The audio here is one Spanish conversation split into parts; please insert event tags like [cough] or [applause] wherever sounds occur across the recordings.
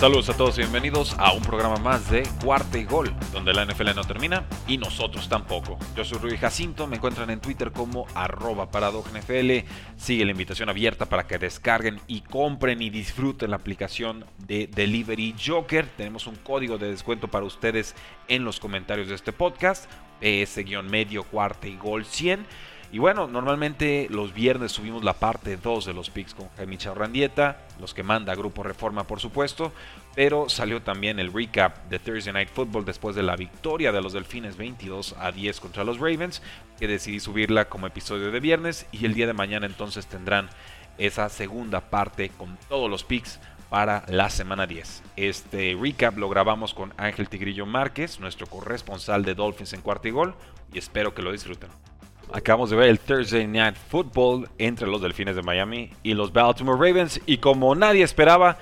Saludos a todos y bienvenidos a un programa más de Cuarta y Gol, donde la NFL no termina y nosotros tampoco. Yo soy Jacinto, me encuentran en Twitter como arroba NFL. Sigue la invitación abierta para que descarguen y compren y disfruten la aplicación de Delivery Joker. Tenemos un código de descuento para ustedes en los comentarios de este podcast, PS-medio cuarta y gol 100. Y bueno, normalmente los viernes subimos la parte 2 de los picks con Jaime Charrandieta, los que manda Grupo Reforma por supuesto, pero salió también el recap de Thursday Night Football después de la victoria de los Delfines 22 a 10 contra los Ravens, que decidí subirla como episodio de viernes y el día de mañana entonces tendrán esa segunda parte con todos los picks para la semana 10. Este recap lo grabamos con Ángel Tigrillo Márquez, nuestro corresponsal de Dolphins en cuarto y gol, y espero que lo disfruten. Acabamos de ver el Thursday Night Football entre los Delfines de Miami y los Baltimore Ravens. Y como nadie esperaba,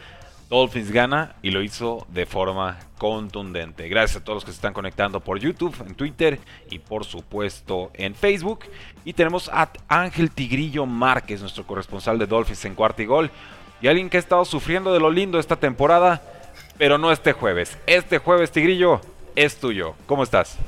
Dolphins gana y lo hizo de forma contundente. Gracias a todos los que se están conectando por YouTube, en Twitter y por supuesto en Facebook. Y tenemos a Ángel Tigrillo Márquez, nuestro corresponsal de Dolphins en cuarto y gol. Y alguien que ha estado sufriendo de lo lindo esta temporada, pero no este jueves. Este jueves, Tigrillo, es tuyo. ¿Cómo estás?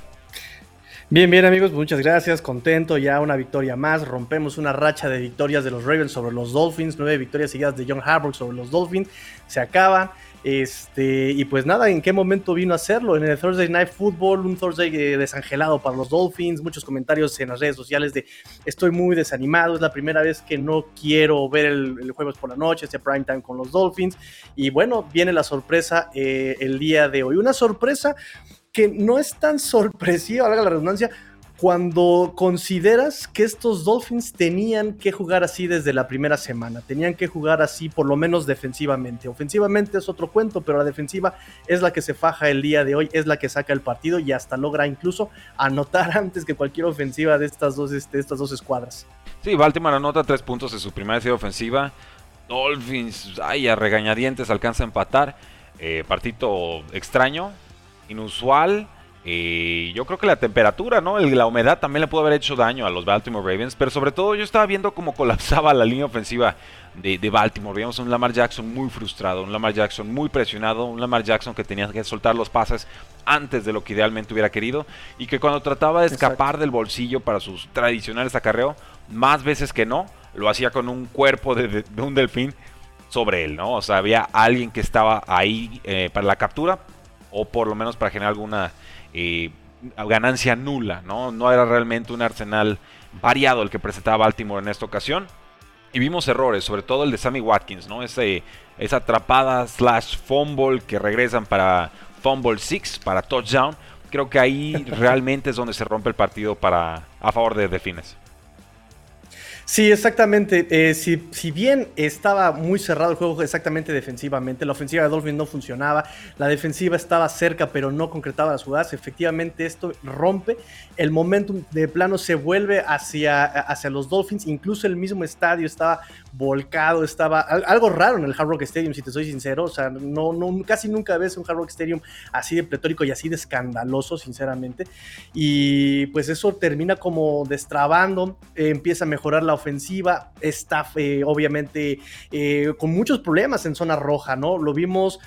Bien, bien amigos, muchas gracias, contento, ya una victoria más, rompemos una racha de victorias de los Ravens sobre los Dolphins, nueve victorias seguidas de John Harbaugh sobre los Dolphins, se acaba, este, y pues nada, ¿en qué momento vino a hacerlo? En el Thursday Night Football, un Thursday eh, desangelado para los Dolphins, muchos comentarios en las redes sociales de estoy muy desanimado, es la primera vez que no quiero ver el, jueves por la noche, este prime time con los Dolphins, y bueno, viene la sorpresa eh, el día de hoy, una sorpresa que no es tan sorpresiva, valga la redundancia, cuando consideras que estos Dolphins tenían que jugar así desde la primera semana, tenían que jugar así por lo menos defensivamente. Ofensivamente es otro cuento, pero la defensiva es la que se faja el día de hoy, es la que saca el partido y hasta logra incluso anotar [laughs] antes que cualquier ofensiva de estas dos, este, estas dos escuadras. Sí, Baltimore anota tres puntos en su primera serie ofensiva. Dolphins, ay, a regañadientes alcanza a empatar. Eh, partido extraño, inusual. y yo creo que la temperatura, ¿no? la humedad también le pudo haber hecho daño a los Baltimore Ravens, pero sobre todo yo estaba viendo cómo colapsaba la línea ofensiva de, de, Baltimore. Veíamos un Lamar Jackson muy frustrado, un Lamar Jackson muy presionado, un Lamar Jackson que tenía que soltar los pases antes de lo que idealmente hubiera querido y que cuando trataba de escapar del bolsillo para sus tradicionales acarreo, más veces que no, lo hacía con un cuerpo de, un delfín sobre él, ¿no? O sea, había alguien que estaba ahí eh, para la captura, o por lo menos para generar alguna eh, ganancia nula, ¿no? No era realmente un arsenal variado el que presentaba Baltimore en esta ocasión. Y vimos errores, sobre todo el de Sammy Watkins, ¿no? Ese, esa atrapada slash fumble que regresan para fumble 6, para touchdown. Creo que ahí [laughs] realmente es donde se rompe el partido para, a favor de Defines. Sí, exactamente. Eh, si, si, bien estaba muy cerrado el juego exactamente defensivamente, la ofensiva de Dolphins no funcionaba, la defensiva estaba cerca pero no concretaba las jugadas, efectivamente esto rompe, el momentum de plano se vuelve hacia, hacia los Dolphins, incluso el mismo estadio estaba volcado, estaba algo raro en el Hard Rock Stadium, si te soy sincero, o sea, no, no, casi nunca ves un Hard Rock Stadium así de pletórico y así de escandaloso, sinceramente, y pues eso termina como destrabando, empieza a mejorar la ofensiva, está eh, obviamente eh, con muchos problemas en zona roja, ¿no? Lo vimos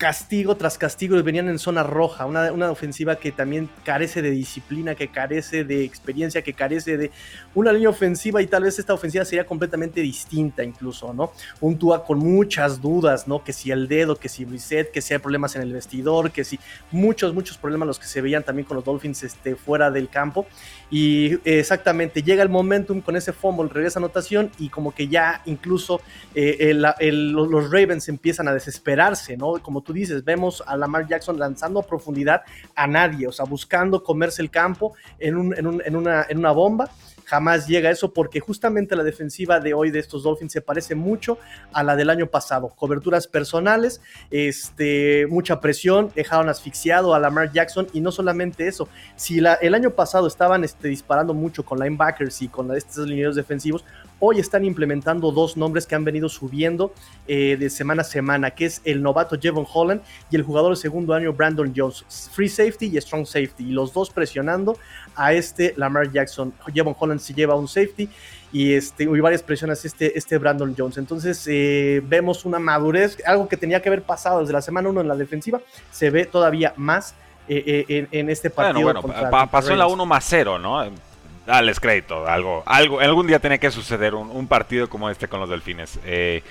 castigo tras castigo venían en zona roja, una, una, ofensiva que también carece de disciplina, que carece de experiencia, que carece de una línea ofensiva y tal vez esta ofensiva sería completamente distinta incluso, ¿no? Un Tua con muchas dudas, ¿no? Que si el dedo, que si reset, que si hay problemas en el vestidor, que si muchos, muchos problemas los que se veían también con los Dolphins este, fuera del campo y exactamente llega el momentum con ese fumble, regresa anotación y como que ya incluso eh, los Ravens empiezan a desesperarse, ¿no? Como tú tú dices, vemos a Lamar Jackson lanzando a profundidad a nadie, o sea, buscando comerse el campo en, un, en, un, en, una, en una bomba jamás llega a eso porque justamente la defensiva de hoy de estos Dolphins se parece mucho a la del año pasado. Coberturas personales, este, mucha presión, dejaron asfixiado a Lamar Jackson y no solamente eso, si la, el año pasado estaban este, disparando mucho con linebackers y con estos lineros defensivos, hoy están implementando dos nombres que han venido subiendo eh, de semana a semana, que es el novato Jevon Holland y el jugador de segundo año Brandon Jones, free safety y strong safety, y los dos presionando a este Lamar Jackson. Jevon Holland se lleva un safety y, este, y varias presiones este, este Brandon Jones. Entonces eh, vemos una madurez, algo que tenía que haber pasado desde la semana 1 en la defensiva, se ve todavía más eh, en, este partido. Bueno, bueno, pasó en la 1 más 0, ¿no? Dales crédito, algo, algo, algún día tiene que suceder un, partido como este con los delfines. Eh,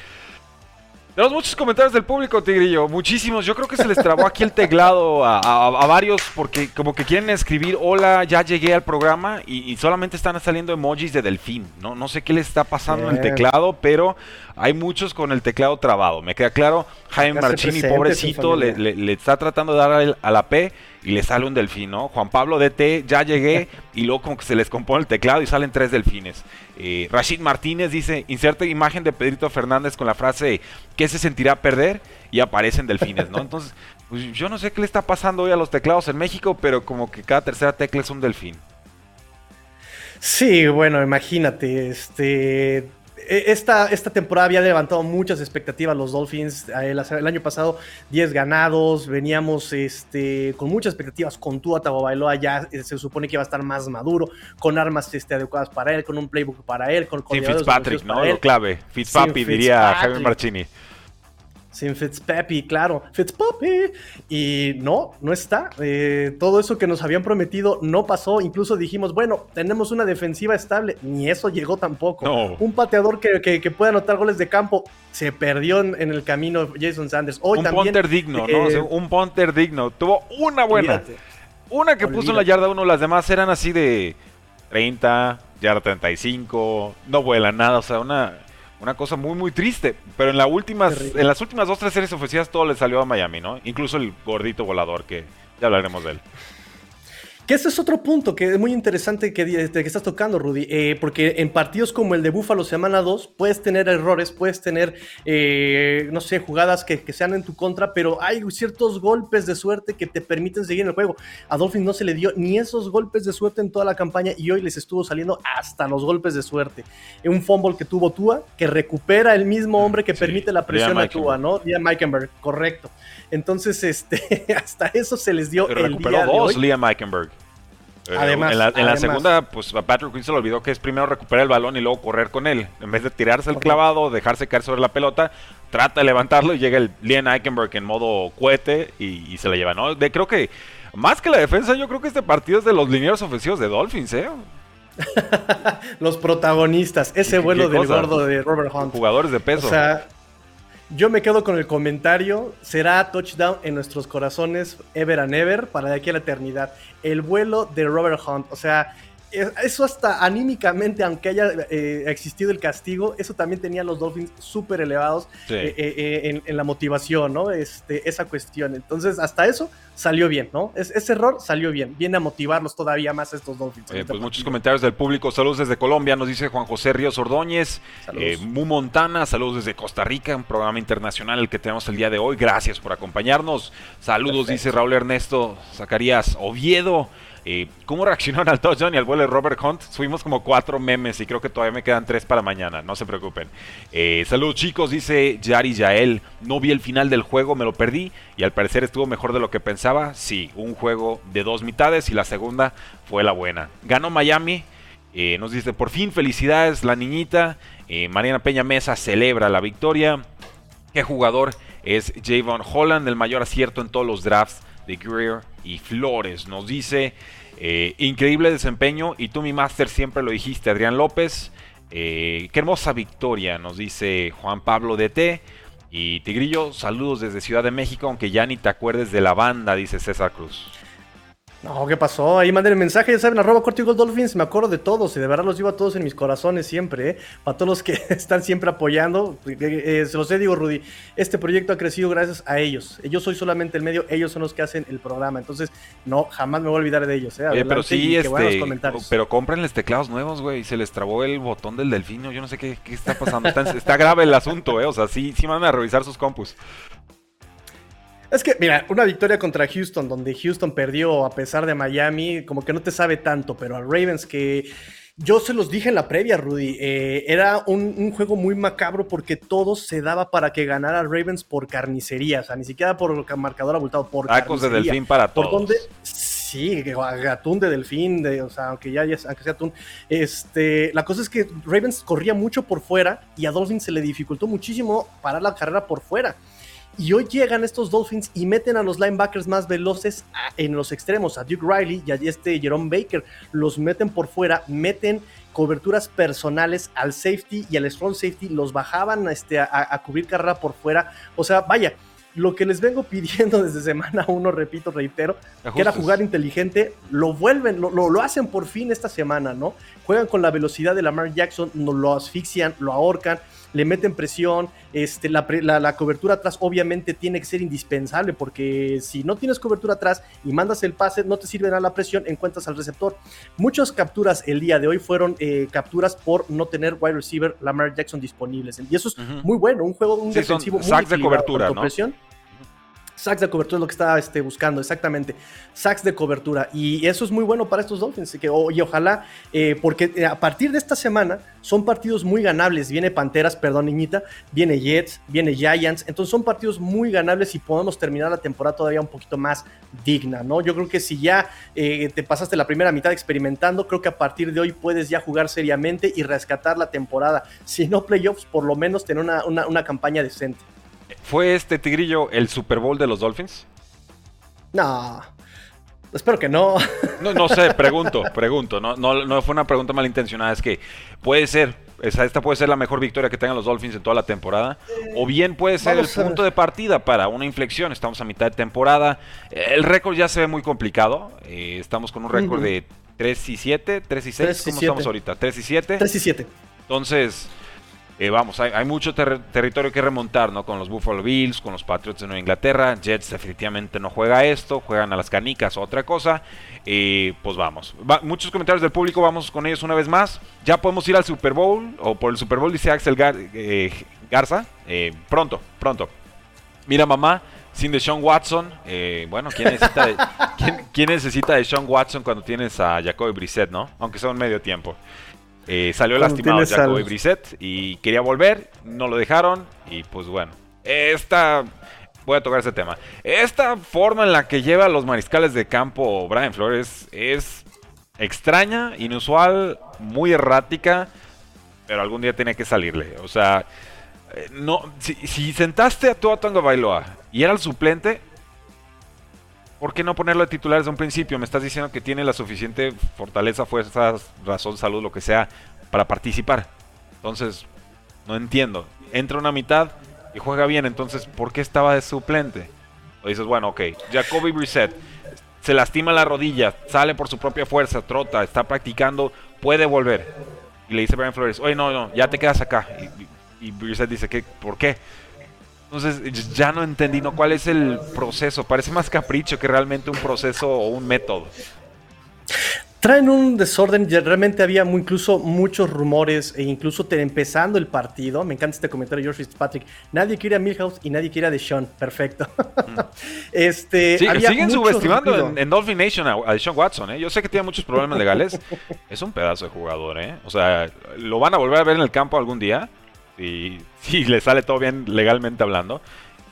tenemos muchos comentarios del público, Tigrillo, muchísimos. Yo creo que se les trabó aquí el teclado a, varios porque como que quieren escribir, hola, ya llegué al programa y, solamente están saliendo emojis de delfín. No, no sé qué les está pasando en el teclado, pero hay muchos con el teclado trabado. Me queda claro, Jaime Marchini, pobrecito, le, está tratando de dar a la P y le sale un delfín, ¿no? Juan Pablo DT, ya llegué [laughs] y luego como que se les compone el teclado y salen tres delfines. Eh, Rashid Martínez dice, inserte imagen de Pedrito Fernández con la frase, ¿qué se sentirá perder? Y aparecen delfines, ¿no? Entonces, pues yo no sé qué le está pasando hoy a los teclados en México, pero como que cada tercera tecla es un delfín. Sí, bueno, imagínate, este esta, esta temporada había levantado muchas expectativas los Dolphins. El, año pasado 10 ganados, veníamos este, con muchas expectativas con Tua Tagovailoa ya eh, se supone que iba a estar más maduro, con armas este, adecuadas para él, con un playbook para él, con Sí, Fitzpatrick, ¿no? Lo clave. Fitzpapi, diría Javier Marchini. Sin Fitzpapi, claro, Fitzpapi. Y no, no está. Eh, todo eso que nos habían prometido no pasó. Incluso dijimos, bueno, tenemos una defensiva estable. Ni eso llegó tampoco. Un pateador que, que, pueda anotar goles de campo se perdió en, el camino Jason Sanders. Hoy un punter digno, ¿no? Eh, un punter digno. Tuvo una buena. Una que puso en la yarda uno, las demás eran así de 30, yarda 35, no vuela nada, o sea, una una cosa muy, muy triste. Pero en, la últimas, en las últimas dos, tres series ofensivas todo le salió a Miami, ¿no? Incluso el gordito volador, que ya hablaremos de él. Que ese es otro punto que es muy interesante que, que estás tocando, Rudy, eh, porque en partidos como el de Búfalo semana 2 puedes tener errores, puedes tener, eh, no sé, jugadas que, sean en tu contra, pero hay ciertos golpes de suerte que te permiten seguir en el juego. A Dolphins no se le dio ni esos golpes de suerte en toda la campaña y hoy les estuvo saliendo hasta los golpes de suerte. Un fumble que tuvo Tua, que recupera el mismo hombre que permite la presión a Tua, ¿no? Liam Meikenberg, correcto. Entonces, este, [laughs] hasta eso se les dio. el día dos, Liam Meikenberg. Eh, además, en la, segunda, pues a Patrick Quinn se le olvidó que es primero recuperar el balón y luego correr con él. En vez de tirarse el clavado, dejarse caer sobre la pelota, trata de levantarlo y llega el Liam Eichenberg en modo cohete y, se la lleva. ¿no? De, creo que, más que la defensa, yo creo que este partido es de los linieros ofensivos de Dolphins, ¿eh? [laughs] los protagonistas, ese vuelo del gordo de Robert Hunt. Jugadores de peso. O sea, yo me quedo con el comentario, será touchdown en nuestros corazones ever and ever para de aquí a la eternidad. El vuelo de Robert Hunt, o sea, eso hasta anímicamente, aunque haya eh, existido el castigo, eso también tenía los Dolphins súper elevados eh, eh, en, la motivación, ¿no? Este, esa cuestión. Entonces, hasta eso salió bien, ¿no? ese error salió bien. Viene a motivarlos todavía más estos Dolphins. Este pues muchos comentarios del público. Saludos desde Colombia, nos dice Juan José Ríos Ordóñez. Mu Montana, saludos desde Costa Rica, un programa internacional el que tenemos el día de hoy. Gracias por acompañarnos. Saludos, dice Raúl Ernesto Zacarías Oviedo. Eh, ¿Cómo reaccionaron [laughs] al touchdown y al vuelo de Robert Hunt? Subimos como cuatro memes y creo que todavía me quedan tres para mañana, no se preocupen. Eh, saludos chicos, dice Yari Yael. No vi el final del juego, me lo perdí y al parecer estuvo mejor de lo que pensaba. Sí, un juego de dos mitades y la segunda fue la buena. Ganó Miami. Eh, nos dice, por fin, felicidades, la niñita. Mariana Peña Mesa celebra la victoria. ¿Qué jugador es Javon Holland? El mayor acierto en todos los drafts de Greer y Flores. Nos dice, eh, increíble desempeño y tú mi máster siempre lo dijiste, Adrián López. Eh, qué hermosa victoria, nos dice Juan Pablo DT. Y Tigrillo, saludos desde Ciudad de México, aunque ya ni te acuerdes de la banda, dice César Cruz. No, ¿qué pasó? Ahí manden el mensaje, ya saben, arroba Corti Gold Dolphins, me acuerdo de todos y de verdad los llevo a todos en mis corazones siempre, ¿eh? Para todos los que [laughs] están siempre apoyando, eh, eh, se los he digo, Rudy, este proyecto ha crecido gracias a ellos. Yo soy solamente el medio, ellos son los que hacen el programa, entonces no, jamás me voy a olvidar de ellos, ¿eh? pero sí, este, pero cómprenles teclados nuevos, güey, se les trabó el botón del delfino, yo no sé qué, qué está pasando, está, grave el asunto, ¿eh? O sea, sí, sí van a revisar sus compus. Es que, mira, una victoria contra Houston, donde Houston perdió a pesar de Miami, como que no te sabe tanto, pero a Ravens que yo se los dije en la previa, Rudy, eh, era un, juego muy macabro porque todo se daba para que ganara Ravens por carnicería, o sea, ni siquiera por marcador abultado, por Tacos de delfín para todos. ¿Por Sí, atún de delfín, de, o sea, aunque ya, aunque sea atún. Este, la cosa es que Ravens corría mucho por fuera y a Dolphins se le dificultó muchísimo parar la carrera por fuera. Y hoy llegan estos Dolphins y meten a los linebackers más veloces en los extremos, a Duke Riley y a este Jerome Baker. Los meten por fuera, meten coberturas personales al safety y al strong safety, los bajaban este, a, cubrir carrera por fuera. O sea, vaya, lo que les vengo [laughs] pidiendo desde semana uno, repito, reitero, que era jugar inteligente, lo vuelven, lo, lo, hacen por fin esta semana, ¿no? Juegan con la velocidad de Lamar Jackson, lo asfixian, lo ahorcan le meten presión, este, la, la, cobertura atrás obviamente tiene que ser indispensable porque si no tienes cobertura atrás y mandas el pase, no te sirve nada la presión, encuentras al receptor. Muchas capturas el día de hoy fueron eh, capturas por no tener wide receiver Lamar Jackson disponibles. Y eso es muy bueno, un juego, un defensivo muy de cobertura, ¿no? presión Sacks de cobertura es lo que estaba este, buscando, exactamente. Sacks de cobertura. Y eso es muy bueno para estos Dolphins. Que, y ojalá, eh, porque eh, a partir de esta semana son partidos muy ganables. Viene Panteras, perdón, niñita. Viene Jets, viene Giants. Entonces son partidos muy ganables y podemos terminar la temporada todavía un poquito más digna, ¿no? Yo creo que si ya eh, te pasaste la primera mitad experimentando, creo que a partir de hoy puedes ya jugar seriamente y rescatar la temporada. Si no playoffs, por lo menos tener una campaña decente. ¿Fue este Tigrillo el Super Bowl de los Dolphins? No. Espero que no. No, no sé, pregunto, pregunto. No, no, fue una pregunta malintencionada. Es que puede ser, esta puede ser la mejor victoria que tengan los Dolphins en toda la temporada. O bien puede ser el punto de partida para una inflexión. Estamos a mitad de temporada. El récord ya se ve muy complicado. Eh, estamos con un récord de 3 y 7, 3 y 6. ¿Cómo estamos ahorita? 3 y 7. 3 y 7. Entonces, eh, vamos, hay, mucho territorio que remontar, ¿no? Con los Buffalo Bills, con los Patriots de Nueva Inglaterra. Jets definitivamente no juega esto, juegan a las canicas, otra cosa. Eh, pues vamos. muchos comentarios del público, vamos con ellos una vez más. Ya podemos ir al Super Bowl, o por el Super Bowl, dice Axel eh, Garza. pronto, pronto. Mira, mamá, sin Sean Watson. bueno, ¿quién necesita, de, [laughs] ¿quién, necesita de Sean Watson cuando tienes a Jacoby Brissett, no? Aunque sea un medio tiempo. Eh, salió lastimado Jacoby Brissett y quería volver, no lo dejaron y pues bueno, esta voy a tocar ese tema. Esta forma en la que lleva a los mariscales de campo Brian Flores es extraña, inusual, muy errática, pero algún día tiene que salirle. O sea, eh, no, si, sentaste a Tua Tonga Bailoa y era el suplente, ¿Por qué no ponerlo de titular desde un principio? Me estás diciendo que tiene la suficiente fortaleza, fuerza, razón, salud, lo que sea, para participar. Entonces, no entiendo. Entra una mitad y juega bien, entonces, ¿por qué estaba de suplente? O dices, bueno, ok, Jacoby Brissett se lastima la rodilla, sale por su propia fuerza, trota, está practicando, puede volver. Y le dice Brian Flores, oye, no, no, ya te quedas acá. Y, y Brissett dice, ¿qué? ¿por qué? Entonces ya no entendí ¿no? cuál es el proceso. Parece más capricho que realmente un proceso o un método. Traen un desorden, realmente había incluso muchos rumores e incluso empezando el partido, me encanta este comentario de George Fitzpatrick, nadie quiere a Milhouse y nadie quiere a Deshaun, perfecto. Mm. [laughs] este, siguen subestimando en, Dolphin Nation a, Deshaun Watson, ¿eh? yo sé que tiene muchos problemas legales, [laughs] es un pedazo de jugador, ¿eh? o sea, lo van a volver a ver en el campo algún día, y si le sale todo bien legalmente hablando.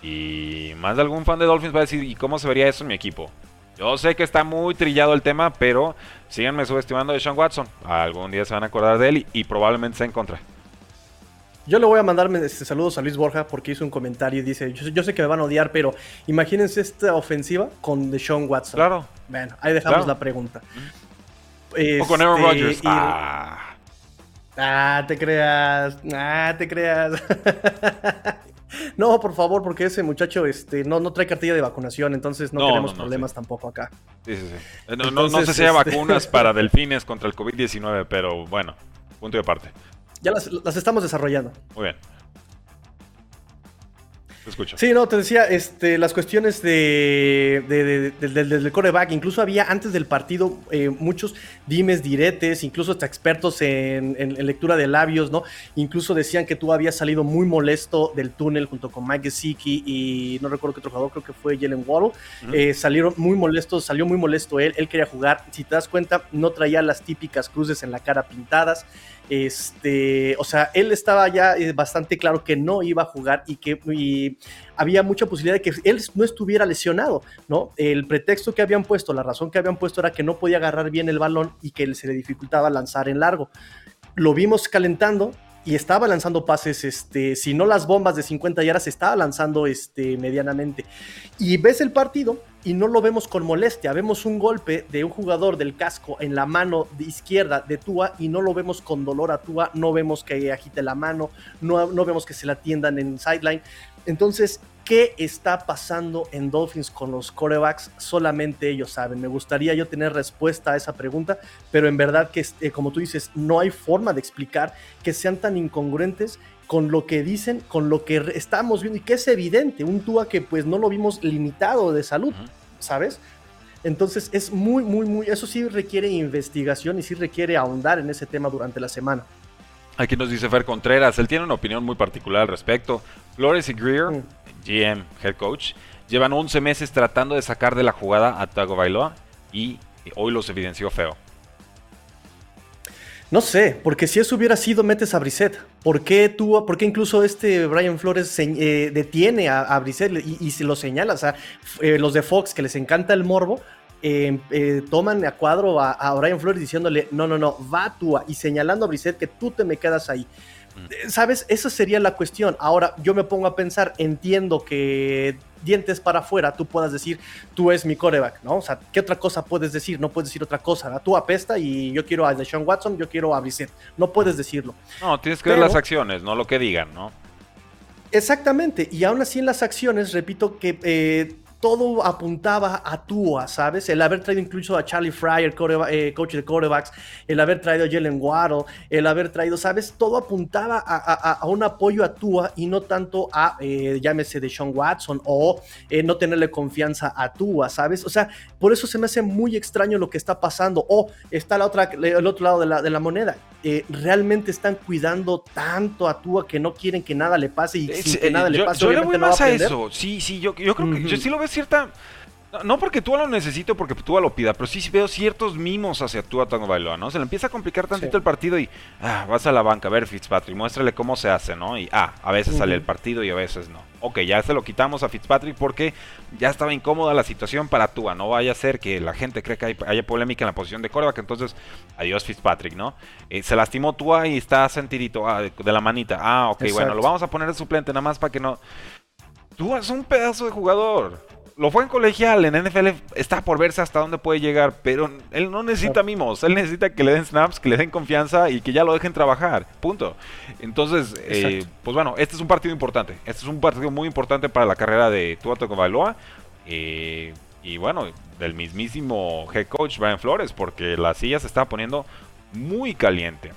Y más de algún fan de Dolphins va a decir, ¿y cómo se vería eso en mi equipo? Yo sé que está muy trillado el tema, pero síganme subestimando de Sean Watson. Algún día se van a acordar de él y, probablemente se en contra. Yo le voy a mandar este, saludos a Luis Borja porque hizo un comentario y dice, yo, sé que me van a odiar, pero imagínense esta ofensiva con Deshaun Watson. Claro. Bueno, ahí dejamos la pregunta. o con Aaron este, Rodgers. Ah. Ah, te creas. Ah, te creas. [laughs] no, por favor, porque ese muchacho este, no, no trae cartilla de vacunación, entonces no, tenemos problemas tampoco acá. Sí, sí, sí. No, sé si hay este vacunas [laughs] para delfines contra el COVID-19, pero bueno, punto de parte. Ya las, las estamos desarrollando. Muy bien. Sí, no, te decía, este, las cuestiones de, del coreback, incluso había antes del partido eh, muchos dimes, diretes, incluso hasta expertos en, lectura de labios, ¿no? Incluso decían que tú habías salido muy molesto del túnel junto con Mike Gesicki y no recuerdo qué otro jugador, creo que fue Jalen Waddle. Eh, salieron muy molestos, salió muy molesto él, él quería jugar. Si te das cuenta, no traía las típicas cruces en la cara pintadas. Este, o sea, él estaba ya eh, bastante claro que no iba a jugar y que había mucha posibilidad de que él no estuviera lesionado, ¿no? El pretexto que habían puesto, la razón que habían puesto era que no podía agarrar bien el balón y que se le dificultaba lanzar en largo. Lo vimos calentando, y estaba lanzando pases, este, si no las bombas de 50 yardas, estaba lanzando este, medianamente. Y ves el partido y no lo vemos con molestia, vemos un golpe de un jugador del casco en la mano de izquierda de Tua y no lo vemos con dolor a Tua, no vemos que agite la mano, no, no vemos que se la tiendan en sideline. Entonces, ¿qué está pasando en Dolphins con los corebacks? Solamente ellos saben. Me gustaría yo tener respuesta a esa pregunta, pero en verdad que, eh, como tú dices, no hay forma de explicar que sean tan incongruentes con lo que dicen, con lo que estamos viendo y que es evidente, un Tua que pues no lo vimos limitado de salud, ¿sabes? Entonces es muy, muy, muy, eso sí requiere investigación y sí requiere ahondar en ese tema durante la semana. Aquí nos dice Fer Contreras, él tiene una opinión muy particular al respecto. Flores y Greer, mm. GM, head coach, llevan 11 meses tratando de sacar de la jugada a Tago Bailoa y hoy los evidenció feo. No sé, porque si eso hubiera sido, metes a Brissett. ¿Por qué tú, por qué incluso este Brian Flores eh, detiene a, a y, se lo señala? O sea, eh, los de Fox, que les encanta el morbo, Em, eh, toman a cuadro a, Brian Flores diciéndole, no, no, no, va tú y señalando a Brissett que tú te me quedas ahí. Mm. ¿Sabes? Esa sería la cuestión. Ahora, yo me pongo a pensar, entiendo que dientes para afuera tú puedas decir, tú es mi coreback, ¿no? O sea, ¿qué otra cosa puedes decir? No puedes decir otra cosa. Tú apesta y yo quiero a Deshaun Watson, yo quiero a Brissett. No puedes decirlo. No, tienes que ver las acciones, no lo que digan, ¿no? Exactamente, y aún así en las acciones, repito que eh, todo apuntaba a Tua, ¿sabes? El haber traído incluso a Charlie Fryer, eh, coach de quarterbacks, el haber traído a Jalen Waddle, el haber traído, ¿sabes? Todo apuntaba a, un apoyo a Tua y no tanto a, eh, llámese de Sean Watson o eh, no tenerle confianza a Tua, ¿sabes? O sea, por eso se me hace muy extraño lo que está pasando. O está la otra, el otro lado de la, de la moneda. realmente están cuidando tanto a Tua que no quieren que nada le pase y sin que nada le pase. Yo le voy más a, eso. Sí, sí, yo, creo que yo sí lo veo cierta. No porque tú lo necesito, porque tú lo pida, pero sí veo ciertos mimos hacia Tua Tango Bailoa, ¿no? Se le empieza a complicar tantito el partido y ah, vas a la banca, a ver Fitzpatrick, muéstrale cómo se hace, ¿no? Y ah, a veces sale el partido y a veces no. Ok, ya se lo quitamos a Fitzpatrick porque ya estaba incómoda la situación para Tua. No vaya a ser que la gente cree que haya polémica en la posición de coreback, entonces adiós Fitzpatrick, ¿no? Eh, se lastimó Tua y está sentidito ah, de la manita. Ah, ok, bueno, lo vamos a poner de suplente nada más para que no... Tua es un pedazo de jugador lo fue en colegial, en NFL está por verse hasta dónde puede llegar, pero él no necesita mimos, él necesita que le den snaps, que le den confianza y que ya lo dejen trabajar, punto. Entonces, eh, pues bueno, este es un partido importante, este es un partido muy importante para la carrera de Tua Tagovailoa eh, y bueno, del mismísimo head coach Brian Flores, porque la silla se está poniendo muy caliente.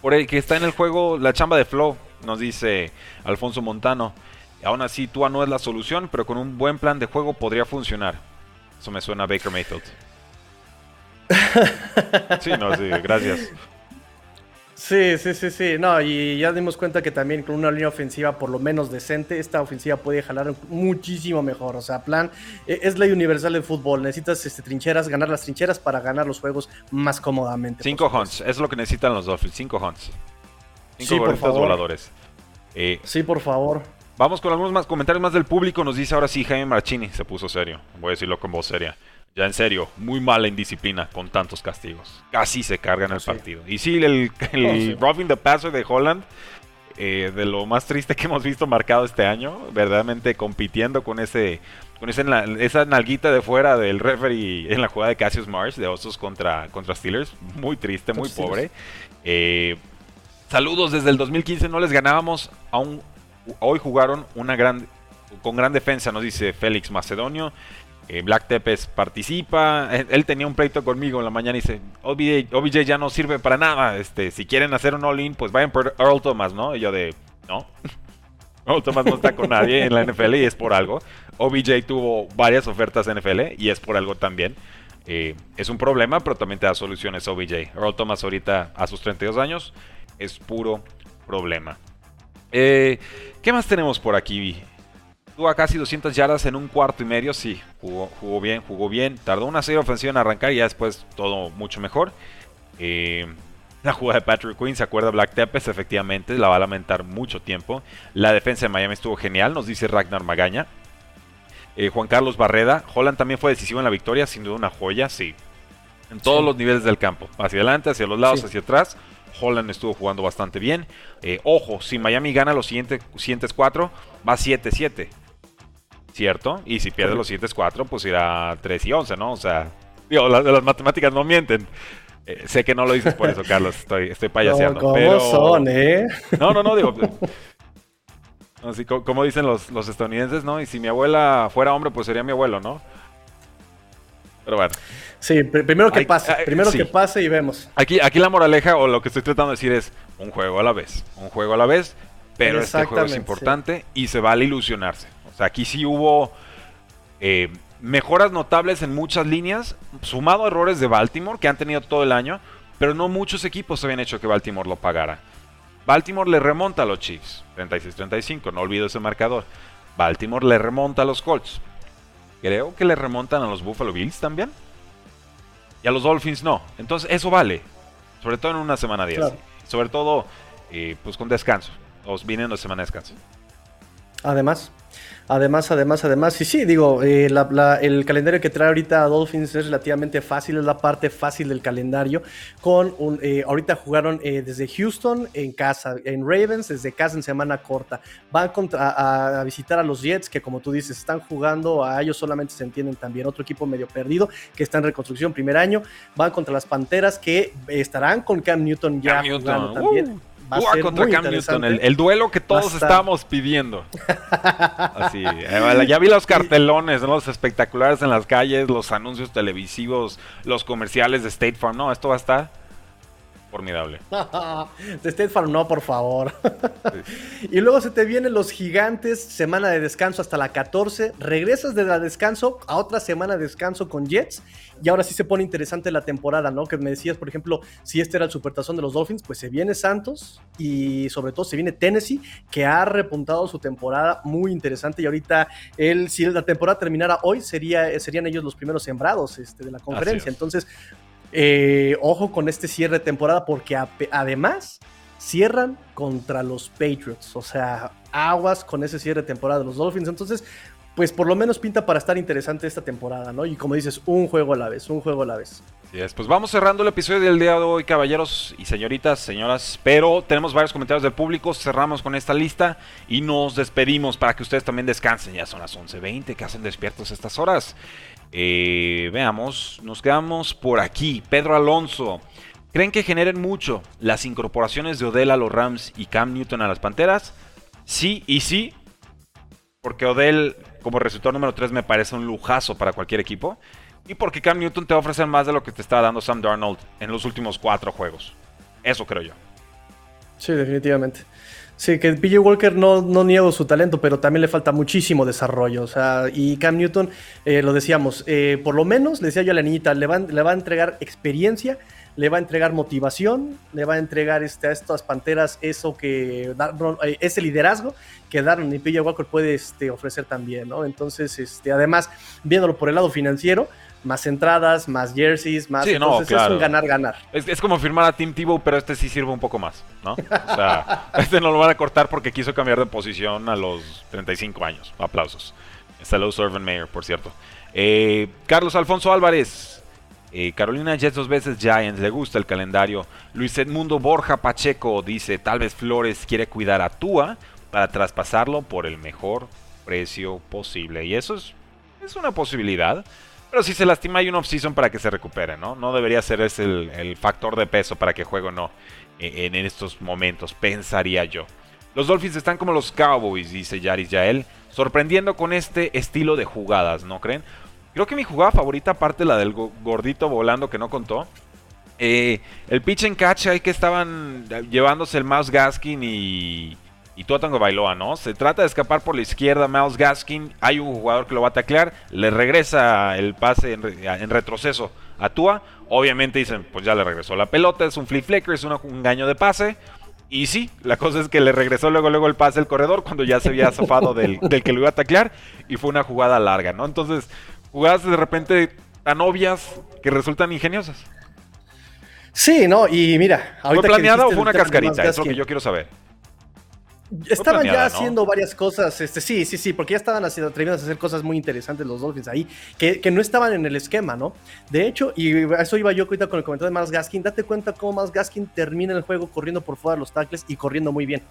Por el que está en el juego la chamba de Flow, nos dice Alfonso Montano. Aún así, Tua no es la solución, pero con un buen plan de juego podría funcionar. Eso me suena a Baker Mayfield. [laughs] sí, no, sí, gracias. Sí, sí, sí, sí. No, y ya dimos cuenta que también con una línea ofensiva por lo menos decente, esta ofensiva puede jalar muchísimo mejor. O sea, plan, e, es ley universal del fútbol. Necesitas este, trincheras, ganar las trincheras para ganar los juegos más cómodamente. Cinco hunts, es lo que necesitan los Dolphins. Cinco hunts. Cinco sí, voladores. Eh, sí, por favor. Vamos con algunos más comentarios más del público. Nos dice ahora sí Jaime Marchini. Se puso serio. Voy a decirlo con voz seria. Ya en serio, muy mala indisciplina con tantos castigos. Casi se cargan el partido. Y sí, el, el [laughs] oh, the passer de Holland, eh, de lo más triste que hemos visto marcado este año, verdaderamente compitiendo con ese con ese, esa nalguita de fuera del referee en la jugada de Cassius Marsh de Osos contra, contra Steelers. Muy triste, muy pobre. Eh, saludos desde el 2015, no les ganábamos a un hoy jugaron una gran, con gran defensa, nos dice Félix Macedonio. Eh, Black Tepes participa. Él, tenía un pleito conmigo en la mañana y dice: OBJ, ya no sirve para nada. Este, si quieren hacer un all-in, pues vayan por Earl Thomas, ¿no? Y yo de: No. [laughs] Earl Thomas no está con nadie en la NFL y es por algo. OBJ tuvo varias ofertas en NFL y es por algo también. Eh, es un problema, pero también te da soluciones OBJ. Earl Thomas ahorita a sus 32 años es puro problema. Eh, ¿Qué más tenemos por aquí? Tuvo casi 200 yardas en un cuarto y medio. Sí, jugó, bien, jugó bien. Tardó una serie ofensiva en arrancar y ya después todo mucho mejor. Eh, la jugada de Patrick Quinn, ¿se acuerda Black Tepes? Efectivamente, la va a lamentar mucho tiempo. La defensa de Miami estuvo genial, nos dice Ragnar Magaña. Eh, Juan Carlos Barreda, Holland también fue decisivo en la victoria, sin duda una joya, sí. En todos los niveles del campo, hacia adelante, hacia los lados, hacia atrás. Holland estuvo jugando bastante bien. Eh, ojo, si Miami gana los siguientes, siguientes cuatro, va 7-7. ¿Cierto? Y si pierde los siguientes cuatro, pues irá 3 y 11, ¿no? O sea, digo, las, matemáticas no mienten. Eh, sé que no lo dices por eso, [laughs] Carlos. Estoy, estoy payaseando. ¿Cómo pero... son, eh? [laughs] No, no, no, digo. Así como dicen los, los estadounidenses, ¿no? Y si mi abuela fuera hombre, pues sería mi abuelo, ¿no? Pero bueno. Sí, primero que pase, primero que pase y vemos. Aquí, aquí la moraleja o lo que estoy tratando de decir es un juego a la vez, un juego a la vez, pero este juego es importante y se vale ilusionarse. O sea, aquí sí hubo eh, mejoras notables en muchas líneas, sumado a errores de Baltimore que han tenido todo el año, pero no muchos equipos habían hecho que Baltimore lo pagara. Baltimore le remonta a los Chiefs, 36-35, no olvido ese marcador. Baltimore le remonta a los Colts, Creo que le remontan a los Buffalo Bills también. Y a los Dolphins no. Entonces eso vale. Sobre todo en una semana 10. Sobre todo eh, pues con descanso. O viniendo de semana de descanso. Además, Además, además, además, y sí, digo, eh, el calendario que trae ahorita Dolphins es relativamente fácil, es la parte fácil del calendario. Con un, eh, ahorita jugaron eh, desde Houston en casa, en Ravens desde casa en semana corta. Van contra, a, visitar a los Jets, que como tú dices, están jugando, a ellos solamente se entienden también. Otro equipo medio perdido, que está en reconstrucción primer año. Van contra las Panteras, que estarán con Cam Newton ya jugando también. Uh contra Cam Newton, el, duelo que todos estábamos pidiendo. Así, eh, ya vi los cartelones, los espectaculares en las calles, los anuncios televisivos, los comerciales de State Farm. No, esto va a estar formidable. [laughs] de State Farm no, por favor. y luego se te vienen los gigantes, semana de descanso hasta la 14. Regresas de la descanso a otra semana de descanso con Jets. Y ahora sí se pone interesante la temporada, ¿no? Que me decías, por ejemplo, si este era el supertazón de los Dolphins, pues se viene Santos y sobre todo se viene Tennessee, que ha repuntado su temporada muy interesante. Y ahorita, él, si la temporada terminara hoy, sería, serían ellos los primeros sembrados este, de la conferencia. Entonces, eh, ojo con este cierre de temporada porque además cierran contra los Patriots. O sea, aguas con ese cierre de temporada de los Dolphins. Entonces, pues por lo menos pinta para estar interesante esta temporada, ¿no? Y como dices, un juego a la vez, un juego a la vez. Pues vamos cerrando el episodio del día de hoy, caballeros y señoritas, señoras. Pero tenemos varios comentarios del público, cerramos con esta lista y nos despedimos para que ustedes también descansen. Ya son las 11.20, que hacen despiertos estas horas. Eh, veamos, nos quedamos por aquí. Pedro Alonso. ¿Creen que generen mucho las incorporaciones de Odell a los Rams y Cam Newton a las Panteras? Sí y sí. Porque Odell como resultado número 3 me parece un lujazo para cualquier equipo. Y porque Cam Newton te va a ofrecer más de lo que te está dando Sam Darnold en los últimos cuatro juegos. Eso creo yo. Sí, definitivamente. Sí, que PJ Walker no, no niego su talento, pero también le falta muchísimo desarrollo. O sea, y Cam Newton, eh, lo decíamos, eh, por lo menos, le decía yo a la niñita, le va, le va a entregar experiencia, le va a entregar motivación, le va a entregar este, a estas panteras eso que eh, ese liderazgo que Darren y PJ Walker puede este, ofrecer también, ¿no? Entonces, este, además, viéndolo por el lado financiero, más entradas, más jerseys, más. Sí, no, claro. es un ganar-ganar. Es, como firmar a Tim Tebow, pero este sí sirve un poco más, ¿no? O sea, [laughs] este no lo van a cortar porque quiso cambiar de posición a los 35 años. Aplausos. Saludos, Servant Mayor, por cierto. Eh, Carlos Alfonso Álvarez. Eh, Carolina Jets dos veces Giants, le gusta el calendario. Luis Edmundo Borja Pacheco dice, tal vez Flores quiere cuidar a Tua para traspasarlo por el mejor precio posible. Y eso es, es una posibilidad. Pero si se lastima hay un off-season para que se recupere, ¿no? No debería ser ese el, factor de peso para que juegue o no en, estos momentos, pensaría yo. Los Dolphins están como los Cowboys, dice Yaris Yael, sorprendiendo con este estilo de jugadas, ¿no creen? Creo que mi jugada favorita, aparte la del gordito volando que no contó, eh, el pitch en catch ahí que estaban llevándose el Mouse Gaskin y, y Tuatango Bailoa, ¿no? Se trata de escapar por la izquierda Mouse Gaskin, hay un jugador que lo va a taclear, le regresa el pase en, retroceso a Tua, obviamente dicen, pues ya le regresó la pelota, es un flip flicker, es un engaño de pase, y sí, la cosa es que le regresó luego, luego el pase del corredor cuando ya se había zafado del, del, que lo iba a taclear y fue una jugada larga, ¿no? Entonces, jugadas de repente tan obvias que resultan ingeniosas. Sí, no, y mira, ¿Fue planeada o fue una cascarita? Es lo que yo quiero saber. Estaban ya haciendo varias cosas, este, sí, sí, sí, porque ya estaban haciendo, atreviendo a hacer cosas muy interesantes los Dolphins ahí, que, no estaban en el esquema, ¿no? De hecho, y eso iba yo ahorita con el comentario de Miles Gaskin, date cuenta cómo Miles Gaskin termina el juego corriendo por fuera de los tackles y corriendo muy bien.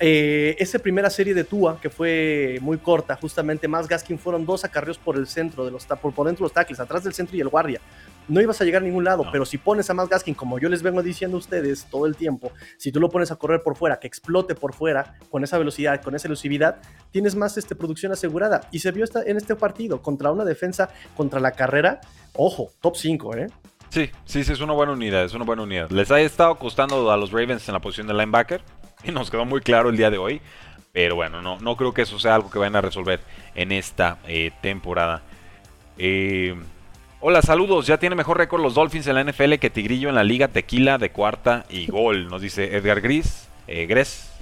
Eh, esa primera serie de Tua, que fue muy corta, justamente Miles Gaskin fueron dos acarreos por el centro, de los, por, por dentro de los tackles, atrás del centro y el guardia no ibas a llegar a ningún lado, pero si pones a Miles Gaskin, como yo les vengo diciendo a ustedes todo el tiempo, si tú lo pones a correr por fuera, que explote por fuera, con esa velocidad, con esa elusividad, tienes más este, producción asegurada. Y se vio esta, en este partido contra una defensa, contra la carrera, ojo, top 5, ¿eh? Sí, sí, sí, es una buena unidad, es una buena unidad. Les ha estado costando a los Ravens en la posición de linebacker y nos quedó muy claro el día de hoy. Pero bueno, no, no creo que eso sea algo que vayan a resolver en esta eh, temporada. Eh, Hola, saludos. Ya tiene mejor récord los Dolphins en la NFL que Tigrillo en la Liga Tequila de cuarta y gol. Nos dice Edgar Gris. Eh, Gres.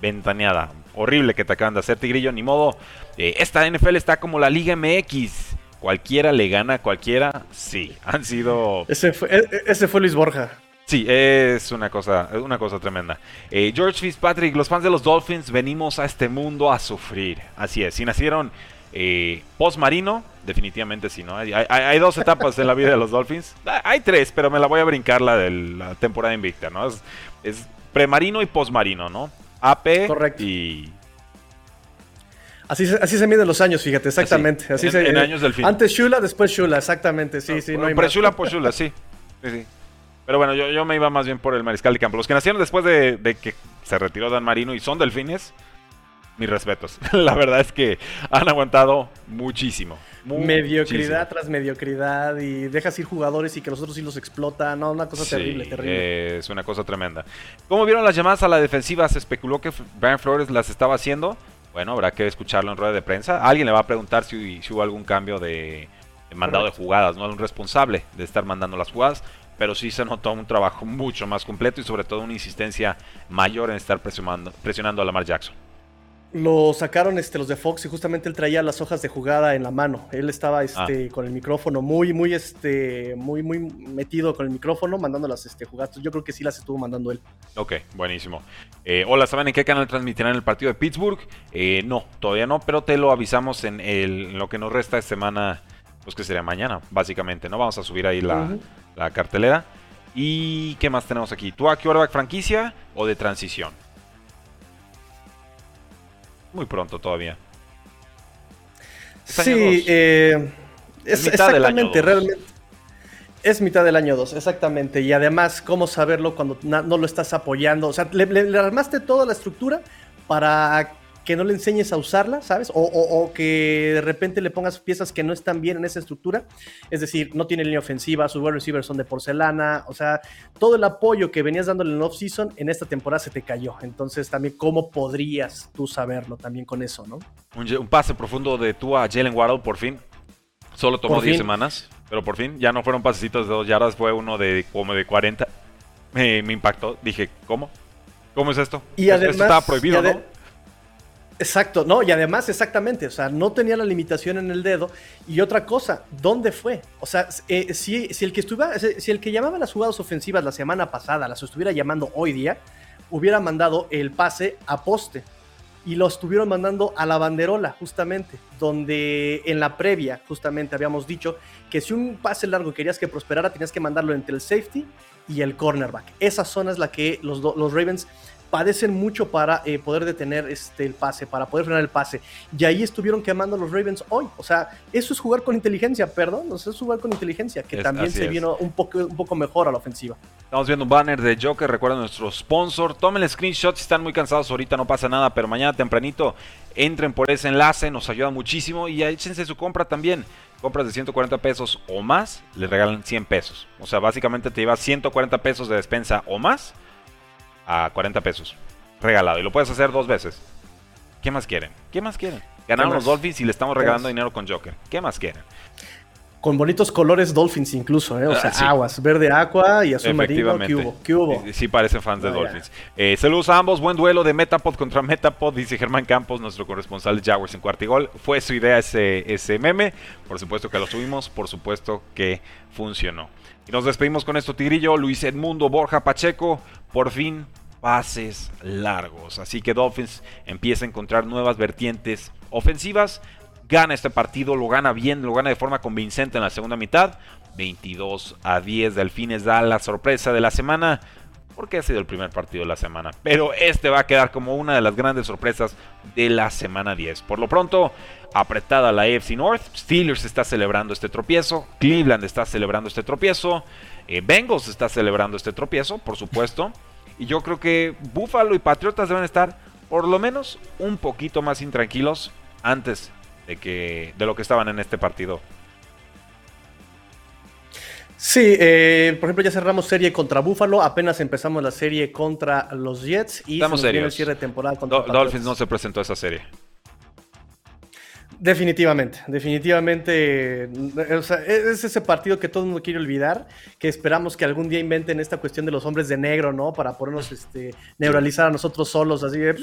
Ventaneada. Horrible que te acaban de hacer, Tigrillo. Ni modo. Eh, esta NFL está como la Liga MX. Cualquiera le gana a cualquiera. Sí, han sido. Ese fue, e, e, ese fue Luis Borja. Sí, es una cosa, una cosa tremenda. Eh, George Fitzpatrick, los fans de los Dolphins venimos a este mundo a sufrir. Así es, si nacieron eh, post marino, definitivamente sí, ¿no? Hay, dos etapas en la vida de los Dolphins. Ah, hay tres, pero me la voy a brincar la de la temporada invicta, ¿no? Es, es premarino y postmarino, ¿no? AP Correcto. y. Así se, así se miden los años, fíjate, exactamente. Así, en, años del fin. Antes Shula, después Shula, exactamente, sí, sí. No pre Shula, post Shula, sí. sí, sí. Pero bueno, yo, yo, me iba más bien por el mariscal de campo. Los que nacieron después de, de que se retiró Dan Marino y son delfines, mis respetos. [laughs] La verdad es que han aguantado muchísimo. Mediocridad tras mediocridad y dejas ir jugadores y que los otros sí los explotan. No, una cosa terrible, terrible. es una cosa tremenda. ¿Cómo vieron las llamadas a la defensiva? Se especuló que Brian Flores las estaba haciendo. Bueno, habrá que escucharlo en rueda de prensa. Alguien le va a preguntar si, hubo algún cambio de, mandado de jugadas, ¿no? Un responsable de estar mandando las jugadas pero sí se notó un trabajo mucho más completo y sobre todo una insistencia mayor en estar presionando, presionando a Lamar Jackson. Lo sacaron este, los de Fox y justamente él traía las hojas de jugada en la mano. Él estaba este, ah. con el micrófono muy, muy, este, muy, muy metido con el micrófono, mandando las este, jugadas. Yo creo que sí las estuvo mandando él. Ok, buenísimo. Eh, hola, ¿saben en qué canal transmitirán el partido de Pittsburgh? Eh, no, todavía no, pero te lo avisamos en, el, lo que nos resta de semana, pues que sería mañana, básicamente, ¿no? Vamos a subir ahí la, la cartelera. ¿Y qué más tenemos aquí? ¿Tú a qué hora franquicia o de transición? Muy pronto todavía. sí, eh, es, exactamente, realmente. Es mitad del año 2, exactamente. Y además, ¿cómo saberlo cuando no lo estás apoyando? O sea, le, armaste toda la estructura para que no le enseñes a usarla, ¿sabes? O, que de repente le pongas piezas que no están bien en esa estructura. Es decir, no tiene línea ofensiva, sus wide receivers son de porcelana. O sea, todo el apoyo que venías dándole en off-season en esta temporada se te cayó. Entonces, también, ¿cómo podrías tú saberlo también con eso, no? Un, pase profundo de tú a Jalen Waddle, por fin. Solo tomó 10 semanas, pero por fin ya no fueron pasecitos de dos yardas, fue uno de como de 40. Me, impactó. Dije, ¿cómo? ¿Cómo es esto? Y además, esto estaba prohibido, ¿no? Exacto, no, y además exactamente, o sea, no tenía la limitación en el dedo. Y otra cosa, ¿dónde fue? O sea, eh, si, el que estuviera, si el que llamaba las jugadas ofensivas la semana pasada las estuviera llamando hoy día, hubiera mandado el pase a poste. Y lo estuvieron mandando a la banderola, justamente, donde en la previa, justamente habíamos dicho que si un pase largo querías que prosperara, tenías que mandarlo entre el safety y el cornerback. Esa zona es la que los, los Ravens padecen mucho para eh, poder detener este, el pase, para poder frenar el pase. Y ahí estuvieron quemando los Ravens hoy. O sea, eso es jugar con inteligencia, perdón, eso es jugar con inteligencia, que también se vino un poco, un poco mejor a la ofensiva. Estamos viendo un banner de Joker, recuerden nuestro sponsor. Tomen el screenshot si están muy cansados ahorita, no pasa nada, pero mañana tempranito entren por ese enlace, nos ayuda muchísimo y échense su compra también compras de 140 pesos o más, le regalan 100 pesos. O sea, básicamente te llevas 140 pesos de despensa o más a 40 pesos. Regalado. Y lo puedes hacer dos veces. ¿Qué más quieren? ¿Qué más quieren? Ganaron los Dolphins y le estamos regalando dinero con Joker. ¿Qué más quieren? Con bonitos colores Dolphins incluso, ¿eh? o ah, sea, aguas, verde aqua y azul marino, ¿qué hubo? ¿Qué hubo? Sí, parecen fans de Dolphins. Eh, saludos a ambos, buen duelo de Metapod contra Metapod, dice Germán Campos, nuestro corresponsal de Jaguars en Cuartigol. Fue su idea ese, ese meme, por supuesto que lo subimos, por supuesto que funcionó. Y nos despedimos con esto, Tigrillo, Luis Edmundo, Borja Pacheco, por fin pases largos. Así que Dolphins empieza a encontrar nuevas vertientes ofensivas gana este partido, lo gana bien, lo gana de forma convincente en la segunda mitad. 22 a 10 Delfines da la sorpresa de la semana, porque ha sido el primer partido de la semana. Pero este va a quedar como una de las grandes sorpresas de la semana 10. Por lo pronto, apretada la AFC North, Steelers está celebrando este tropiezo, Cleveland está celebrando este tropiezo, eh, Bengals está celebrando este tropiezo, por supuesto. Y yo creo que Buffalo y Patriotas deben estar por lo menos un poquito más intranquilos antes de, que, de lo que estaban en este partido. Sí, eh, por ejemplo, ya cerramos serie contra Buffalo, apenas empezamos la serie contra los Jets y Estamos el cierre de temporada contra Dolphins no se presentó a esa serie. Definitivamente, definitivamente. es ese partido que todo el mundo quiere olvidar, que esperamos que algún día inventen esta cuestión de los hombres de negro, ¿no? Para podernos este, neuralizar a nosotros solos, así de...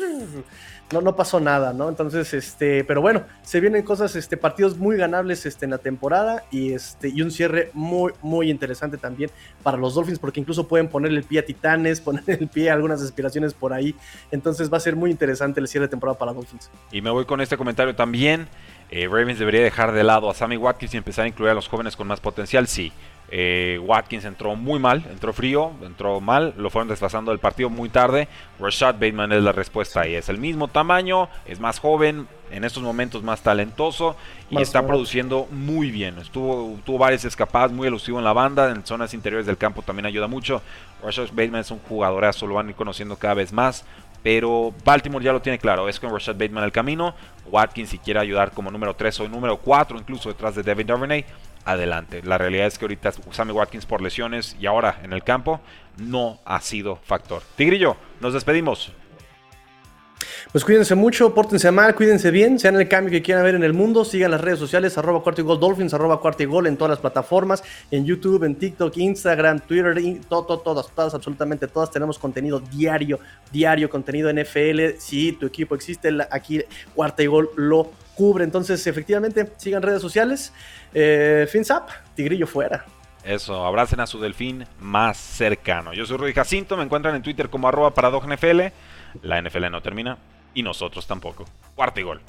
No, no pasó nada, ¿no? Entonces, este, pero bueno, se vienen cosas, este, partidos muy ganables este, en la temporada y, este, y un cierre muy, muy interesante también para los Dolphins, porque incluso pueden poner el pie a Titanes, [laughs] poner el pie a algunas aspiraciones por ahí. Entonces va a ser muy interesante el cierre de temporada para Dolphins. Y me voy con este comentario también. Eh, Ravens debería dejar de lado a Sammy Watkins y empezar a incluir a los jóvenes con más potencial, sí. Eh, Watkins entró muy mal, entró frío, entró mal, lo fueron desfasando del partido muy tarde. Rashad Bateman es la respuesta ahí. Es el mismo tamaño, es más joven, en estos momentos más talentoso y está produciendo muy bien. Estuvo, tuvo varias escapadas, muy elusivo en la banda, en zonas interiores del campo también ayuda mucho. Rashad Bateman es un jugadorazo, lo van a ir conociendo cada vez más. Pero Baltimore ya lo tiene claro, es con Rashad Bateman el camino. Watkins si quiere ayudar como número 3 o número 4 incluso detrás de Devin Duvernay, adelante. La realidad es que ahorita Sammy Watkins por lesiones y ahora en el campo no ha sido factor. Tigrillo, nos despedimos. Pues cuídense mucho, pórtense mal, cuídense bien, sean el cambio que quieran ver en el mundo, sigan las redes sociales, arroba cuarto y gol Dolphins, arroba cuarto y gol en todas las plataformas, en YouTube, en TikTok, Instagram, Twitter, todo, todas, todas, absolutamente todas, tenemos contenido diario, diario, contenido NFL, si tu equipo existe, aquí cuarta y gol lo cubre, entonces efectivamente sigan redes sociales, eh, fins up, tigrillo fuera. Eso, abracen a su delfín más cercano. Yo soy Rudy Jacinto, me encuentran en Twitter como arroba NFL. La NFL no termina y nosotros tampoco. Cuarto y gol.